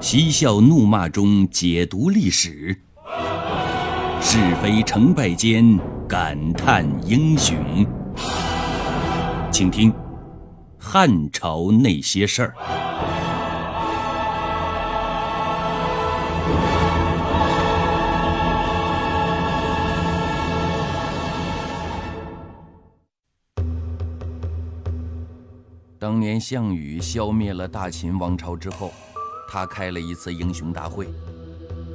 嬉笑怒骂中解读历史，是非成败间感叹英雄。请听《汉朝那些事儿》。当年项羽消灭了大秦王朝之后，他开了一次英雄大会，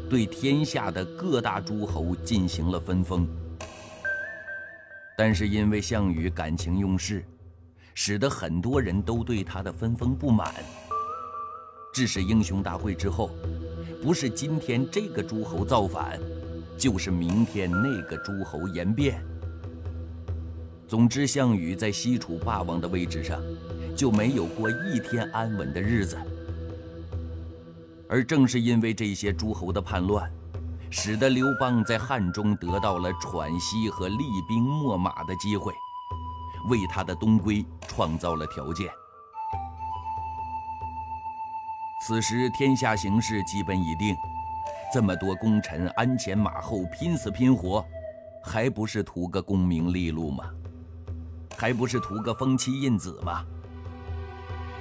对天下的各大诸侯进行了分封。但是因为项羽感情用事，使得很多人都对他的分封不满，致使英雄大会之后，不是今天这个诸侯造反，就是明天那个诸侯言变。总之，项羽在西楚霸王的位置上。就没有过一天安稳的日子，而正是因为这些诸侯的叛乱，使得刘邦在汉中得到了喘息和厉兵秣马的机会，为他的东归创造了条件。此时天下形势基本已定，这么多功臣鞍前马后拼死拼活，还不是图个功名利禄吗？还不是图个封妻印子吗？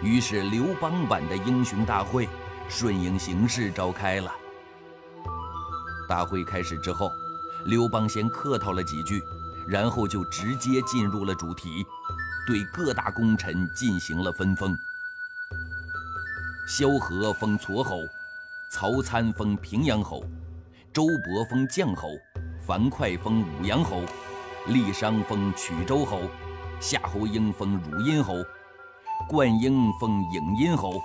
于是，刘邦版的英雄大会顺应形势召开了。大会开始之后，刘邦先客套了几句，然后就直接进入了主题，对各大功臣进行了分封。萧何封痤侯，曹参封平阳侯，周勃封绛侯，樊哙封武阳侯，郦商封曲周侯，夏侯婴封汝阴侯。灌婴封颍阴侯，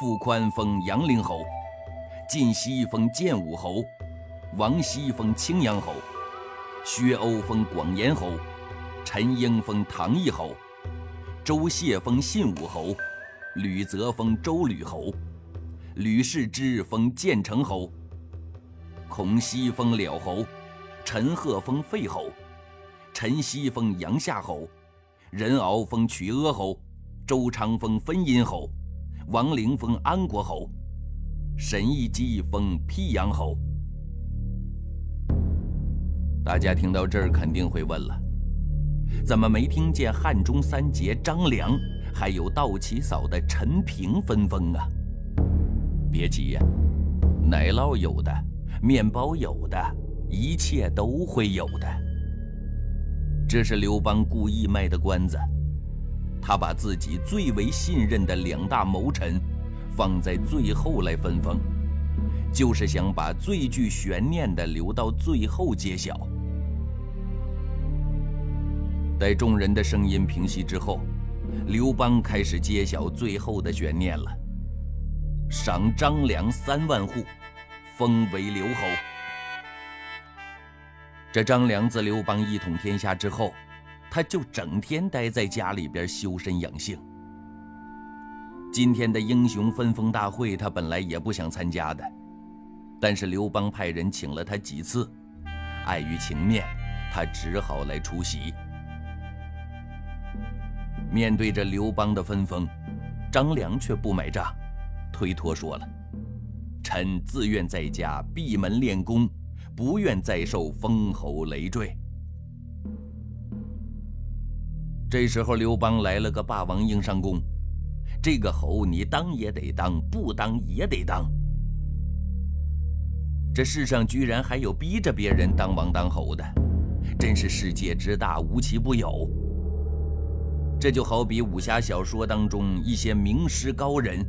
傅宽封阳陵侯，晋西封建武侯，王熙封青阳侯，薛欧封广延侯，陈英封唐义侯，周谢封信武侯，吕泽封周吕侯，吕氏之封建成侯，孔熙封了侯，陈赫封废侯，陈豨封阳夏侯，任敖封曲阿侯。周昌封分阴侯，王陵封安国侯，沈亦基封辟阳侯。大家听到这儿肯定会问了：怎么没听见汉中三杰张良，还有倒骑嫂的陈平分封啊？别急呀，奶酪有的，面包有的，一切都会有的。这是刘邦故意卖的关子。他把自己最为信任的两大谋臣放在最后来分封，就是想把最具悬念的留到最后揭晓。待众人的声音平息之后，刘邦开始揭晓最后的悬念了：赏张良三万户，封为留侯。这张良自刘邦一统天下之后。他就整天待在家里边修身养性。今天的英雄分封大会，他本来也不想参加的，但是刘邦派人请了他几次，碍于情面，他只好来出席。面对着刘邦的分封，张良却不买账，推脱说了：“臣自愿在家闭门练功，不愿再受封侯累赘。”这时候，刘邦来了个霸王硬上弓，这个侯你当也得当，不当也得当。这世上居然还有逼着别人当王当侯的，真是世界之大，无奇不有。这就好比武侠小说当中一些名师高人，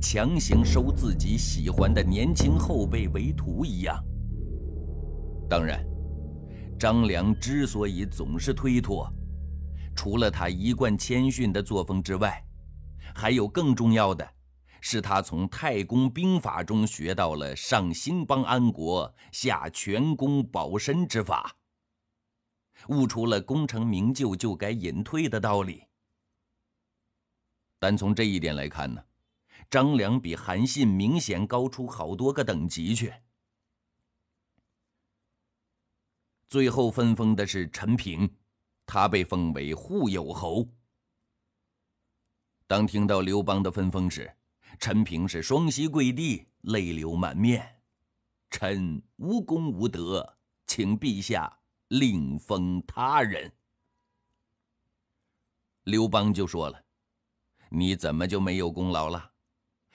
强行收自己喜欢的年轻后辈为徒一样。当然，张良之所以总是推脱。除了他一贯谦逊的作风之外，还有更重要的，是他从太公兵法中学到了上兴邦安国、下全功保身之法，悟出了功成名就就该隐退的道理。单从这一点来看呢，张良比韩信明显高出好多个等级去。最后分封的是陈平。他被封为护友侯。当听到刘邦的分封时，陈平是双膝跪地，泪流满面。臣无功无德，请陛下另封他人。刘邦就说了：“你怎么就没有功劳了？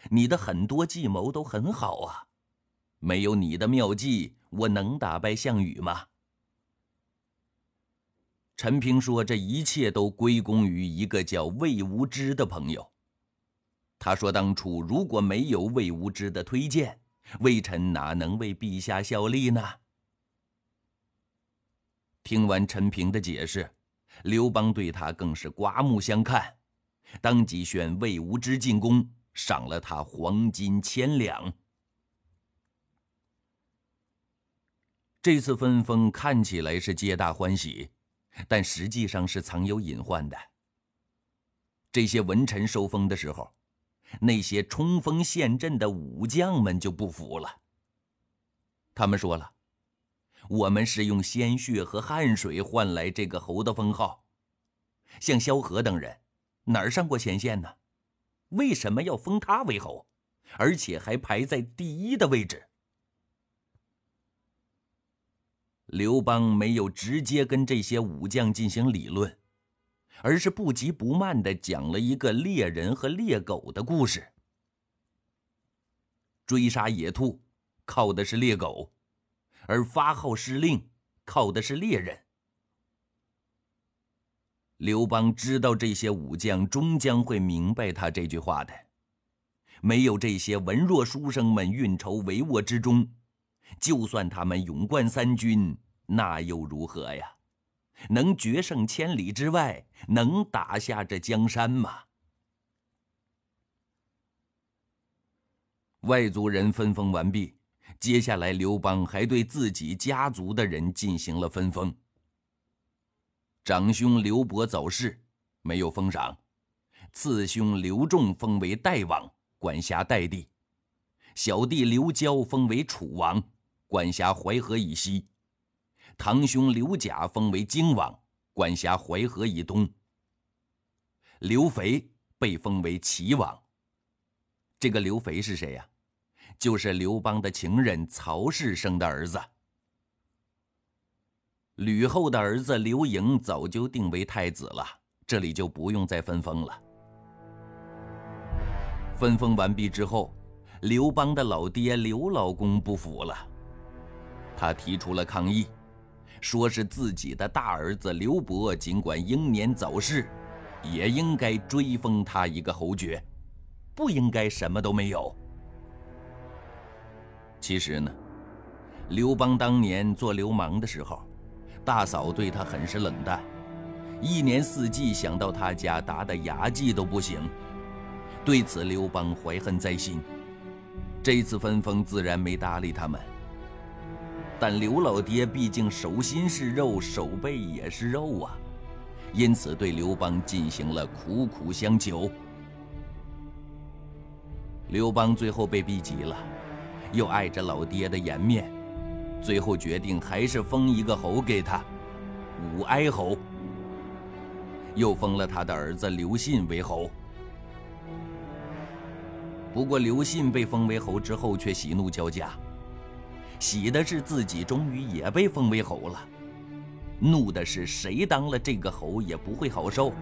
你的很多计谋都很好啊，没有你的妙计，我能打败项羽吗？”陈平说：“这一切都归功于一个叫魏无知的朋友。”他说：“当初如果没有魏无知的推荐，魏臣哪能为陛下效力呢？”听完陈平的解释，刘邦对他更是刮目相看，当即选魏无知进宫，赏了他黄金千两。这次分封看起来是皆大欢喜，但实际上是藏有隐患的。这些文臣受封的时候。那些冲锋陷阵的武将们就不服了。他们说了：“我们是用鲜血和汗水换来这个侯的封号，像萧何等人，哪儿上过前线呢？为什么要封他为侯，而且还排在第一的位置？”刘邦没有直接跟这些武将进行理论。而是不急不慢的讲了一个猎人和猎狗的故事。追杀野兔，靠的是猎狗；而发号施令，靠的是猎人。刘邦知道这些武将终将会明白他这句话的。没有这些文弱书生们运筹帷幄之中，就算他们勇冠三军，那又如何呀？能决胜千里之外，能打下这江山吗？外族人分封完毕，接下来刘邦还对自己家族的人进行了分封。长兄刘伯早逝，没有封赏；次兄刘仲封为代王，管辖代地；小弟刘交封为楚王，管辖淮河以西。堂兄刘贾封为荆王，管辖淮河以东。刘肥被封为齐王。这个刘肥是谁呀？就是刘邦的情人曹氏生的儿子。吕后的儿子刘盈早就定为太子了，这里就不用再分封了。分封完毕之后，刘邦的老爹刘老公不服了，他提出了抗议。说是自己的大儿子刘伯，尽管英年早逝，也应该追封他一个侯爵，不应该什么都没有。其实呢，刘邦当年做流氓的时候，大嫂对他很是冷淡，一年四季想到他家打打牙祭都不行。对此，刘邦怀恨在心，这次分封自然没搭理他们。但刘老爹毕竟手心是肉，手背也是肉啊，因此对刘邦进行了苦苦相求。刘邦最后被逼急了，又碍着老爹的颜面，最后决定还是封一个侯给他，武哀侯。又封了他的儿子刘信为侯。不过刘信被封为侯之后，却喜怒交加。喜的是自己终于也被封为侯了，怒的是谁当了这个侯也不会好受。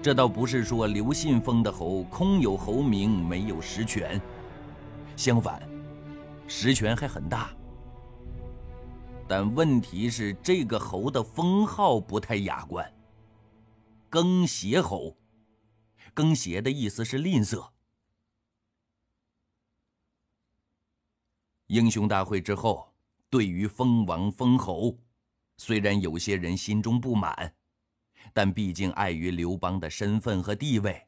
这倒不是说刘信封的侯空有侯名没有实权，相反，实权还很大。但问题是这个侯的封号不太雅观，更邪侯。更邪的意思是吝啬。英雄大会之后，对于封王封侯，虽然有些人心中不满，但毕竟碍于刘邦的身份和地位，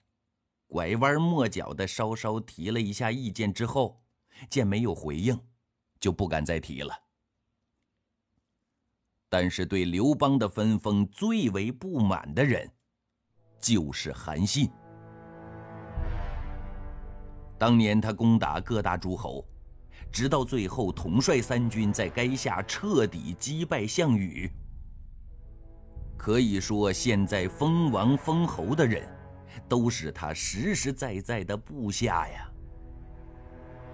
拐弯抹角的稍稍提了一下意见之后，见没有回应，就不敢再提了。但是对刘邦的分封最为不满的人，就是韩信。当年他攻打各大诸侯。直到最后，统帅三军在垓下彻底击败项羽。可以说，现在封王封侯的人，都是他实实在在的部下呀。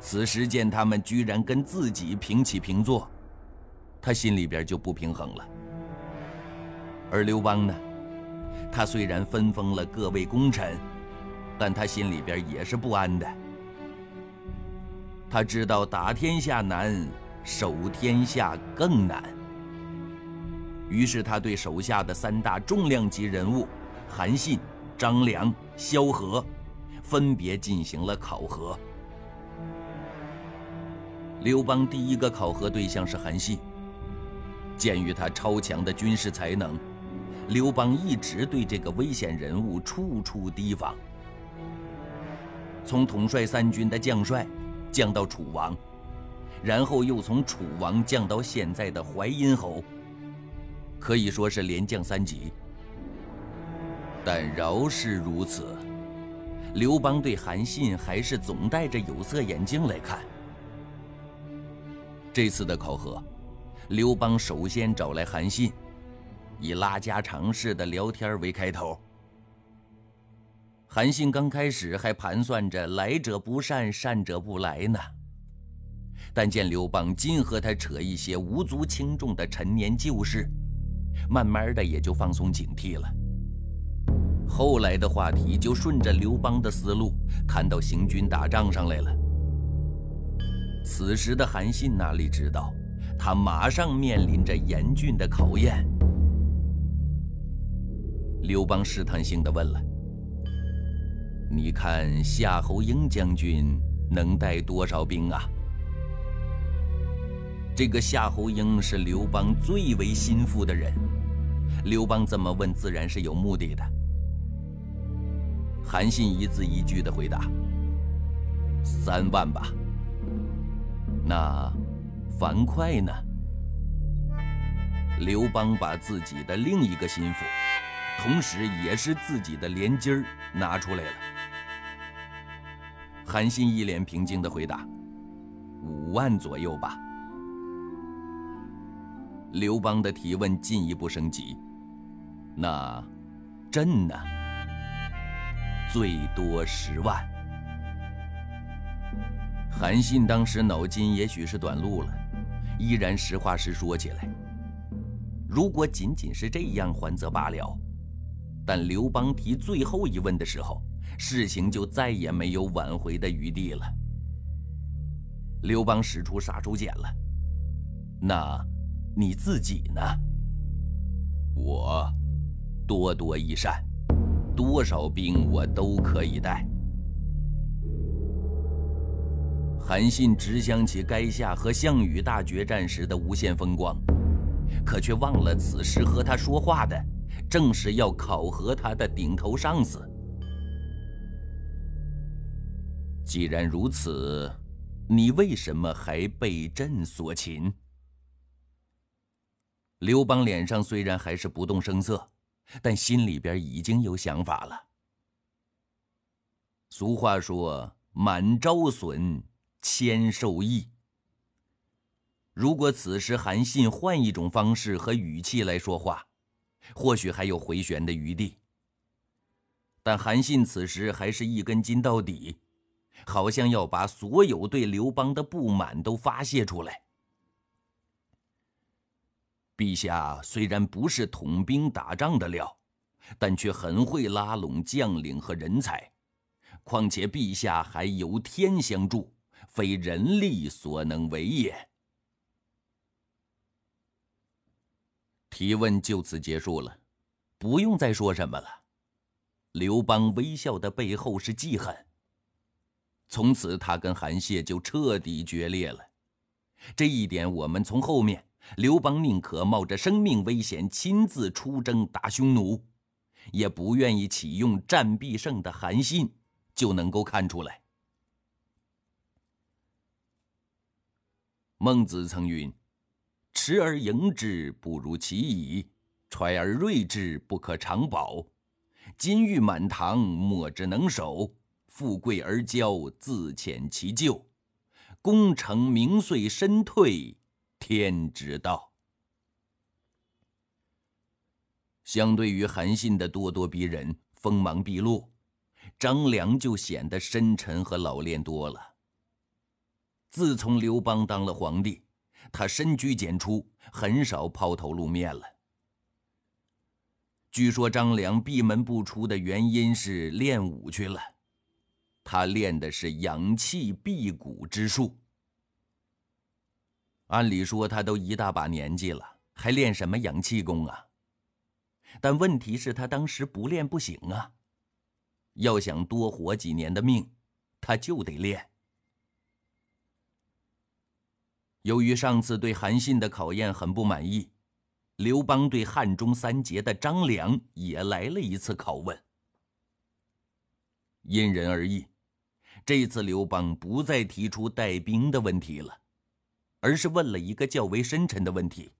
此时见他们居然跟自己平起平坐，他心里边就不平衡了。而刘邦呢，他虽然分封了各位功臣，但他心里边也是不安的。他知道打天下难，守天下更难。于是他对手下的三大重量级人物韩信、张良、萧何，分别进行了考核。刘邦第一个考核对象是韩信。鉴于他超强的军事才能，刘邦一直对这个危险人物处处提防。从统帅三军的将帅降到楚王，然后又从楚王降到现在的淮阴侯，可以说是连降三级。但饶是如此，刘邦对韩信还是总戴着有色眼镜来看。这次的考核，刘邦首先找来韩信，以拉家常式的聊天为开头。韩信刚开始还盘算着来者不善，善者不来呢，但见刘邦尽和他扯一些无足轻重的陈年旧事，慢慢的也就放松警惕了。后来的话题就顺着刘邦的思路谈到行军打仗上来了。此时的韩信哪里知道，他马上面临着严峻的考验。刘邦试探性的问了：“你看夏侯婴将军能带多少兵啊？”这个夏侯婴是刘邦最为心腹的人，刘邦这么问自然是有目的的。韩信一字一句的回答：“三万吧。”那樊哙呢？刘邦把自己的另一个心腹，同时也是自己的连襟儿拿出来了。韩信一脸平静的回答：“五万左右吧。”刘邦的提问进一步升级：“那朕呢？最多十万。”韩信当时脑筋也许是短路了，依然实话实说起来。如果仅仅是这样还则罢了，但刘邦提最后一问的时候，事情就再也没有挽回的余地了。刘邦使出杀手锏了，那你自己呢？我多多益善，多少兵我都可以带。韩信只想起垓下和项羽大决战时的无限风光，可却忘了此时和他说话的正是要考核他的顶头上司。既然如此，你为什么还被朕所擒？刘邦脸上虽然还是不动声色，但心里边已经有想法了。俗话说：“满招损。”谦受益。如果此时韩信换一种方式和语气来说话，或许还有回旋的余地。但韩信此时还是一根筋到底，好像要把所有对刘邦的不满都发泄出来。陛下虽然不是统兵打仗的料，但却很会拉拢将领和人才，况且陛下还有天相助。非人力所能为也。提问就此结束了，不用再说什么了。刘邦微笑的背后是记恨。从此，他跟韩谢就彻底决裂了。这一点，我们从后面刘邦宁可冒着生命危险亲自出征打匈奴，也不愿意启用战必胜的韩信，就能够看出来。孟子曾云：“持而盈之，不如其已；揣而锐之，不可长保。金玉满堂，莫之能守；富贵而骄，自遣其咎。功成名遂身退，天之道。”相对于韩信的咄咄逼人、锋芒毕露，张良就显得深沉和老练多了。自从刘邦当了皇帝，他深居简出，很少抛头露面了。据说张良闭门不出的原因是练武去了，他练的是养气辟谷之术。按理说他都一大把年纪了，还练什么养气功啊？但问题是，他当时不练不行啊。要想多活几年的命，他就得练。由于上次对韩信的考验很不满意，刘邦对汉中三杰的张良也来了一次拷问。因人而异，这次刘邦不再提出带兵的问题了，而是问了一个较为深沉的问题。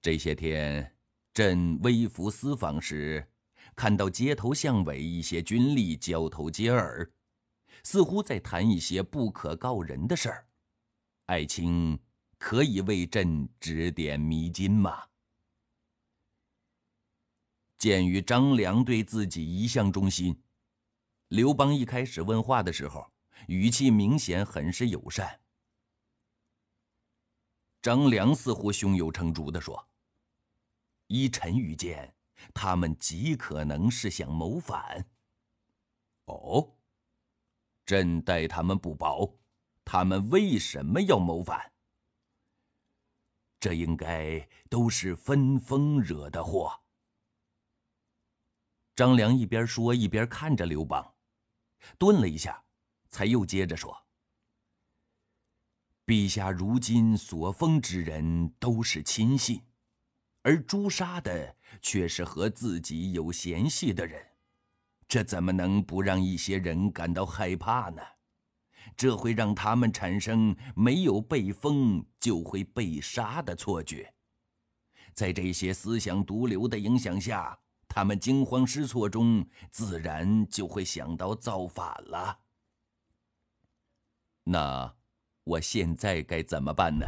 这些天，朕微服私访时，看到街头巷尾一些军吏交头接耳，似乎在谈一些不可告人的事儿。爱卿，可以为朕指点迷津吗？鉴于张良对自己一向忠心，刘邦一开始问话的时候，语气明显很是友善。张良似乎胸有成竹地说：“依臣愚见，他们极可能是想谋反。哦，朕待他们不薄。”他们为什么要谋反？这应该都是分封惹的祸。张良一边说一边看着刘邦，顿了一下，才又接着说：“陛下如今所封之人都是亲信，而诛杀的却是和自己有嫌隙的人，这怎么能不让一些人感到害怕呢？”这会让他们产生没有被封就会被杀的错觉，在这些思想毒瘤的影响下，他们惊慌失措中，自然就会想到造反了。那我现在该怎么办呢？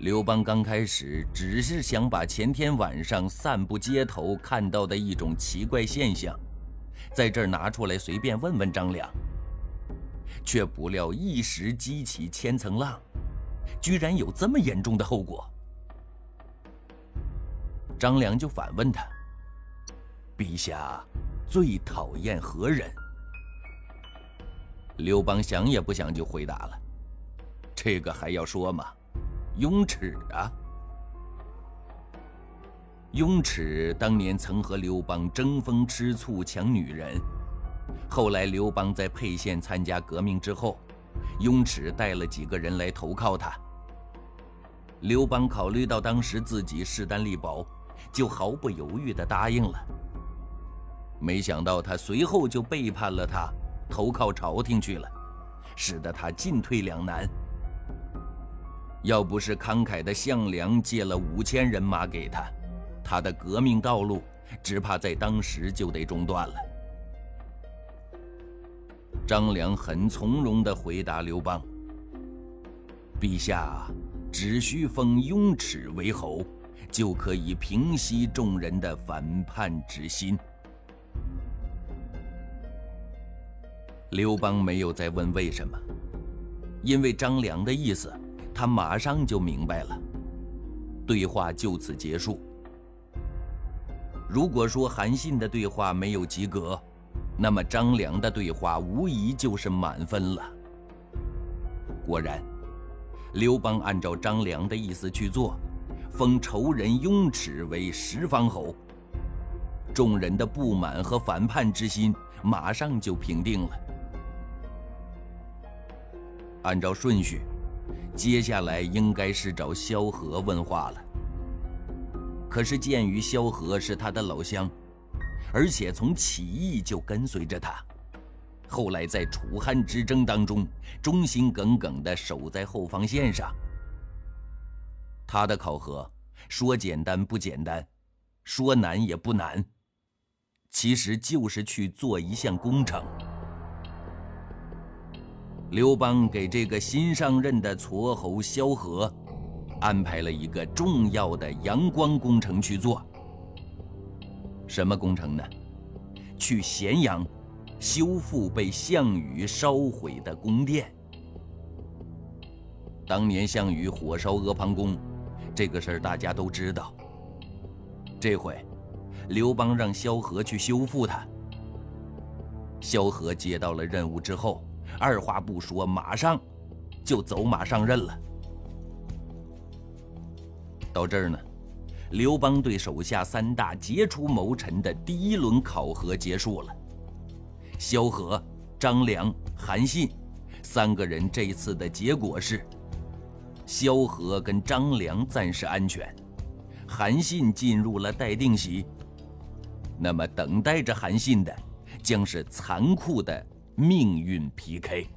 刘邦刚开始只是想把前天晚上散步街头看到的一种奇怪现象。在这儿拿出来随便问问张良，却不料一时激起千层浪，居然有这么严重的后果。张良就反问他：“陛下最讨厌何人？”刘邦想也不想就回答了：“这个还要说吗？雍齿啊！”雍齿当年曾和刘邦争风吃醋抢女人，后来刘邦在沛县参加革命之后，雍齿带了几个人来投靠他。刘邦考虑到当时自己势单力薄，就毫不犹豫地答应了。没想到他随后就背叛了他，投靠朝廷去了，使得他进退两难。要不是慷慨的项梁借了五千人马给他。他的革命道路只怕在当时就得中断了。张良很从容地回答刘邦：“陛下只需封雍齿为侯，就可以平息众人的反叛之心。”刘邦没有再问为什么，因为张良的意思，他马上就明白了。对话就此结束。如果说韩信的对话没有及格，那么张良的对话无疑就是满分了。果然，刘邦按照张良的意思去做，封仇人雍齿为十方侯。众人的不满和反叛之心马上就平定了。按照顺序，接下来应该是找萧何问话了。可是，鉴于萧何是他的老乡，而且从起义就跟随着他，后来在楚汉之争当中忠心耿耿地守在后方线上，他的考核说简单不简单，说难也不难，其实就是去做一项工程。刘邦给这个新上任的痤侯萧何。安排了一个重要的阳光工程去做。什么工程呢？去咸阳修复被项羽烧毁的宫殿。当年项羽火烧阿房宫，这个事儿大家都知道。这回，刘邦让萧何去修复他。萧何接到了任务之后，二话不说，马上就走马上任了。到这儿呢，刘邦对手下三大杰出谋臣的第一轮考核结束了。萧何、张良、韩信三个人这次的结果是：萧何跟张良暂时安全，韩信进入了待定席。那么等待着韩信的，将是残酷的命运 PK。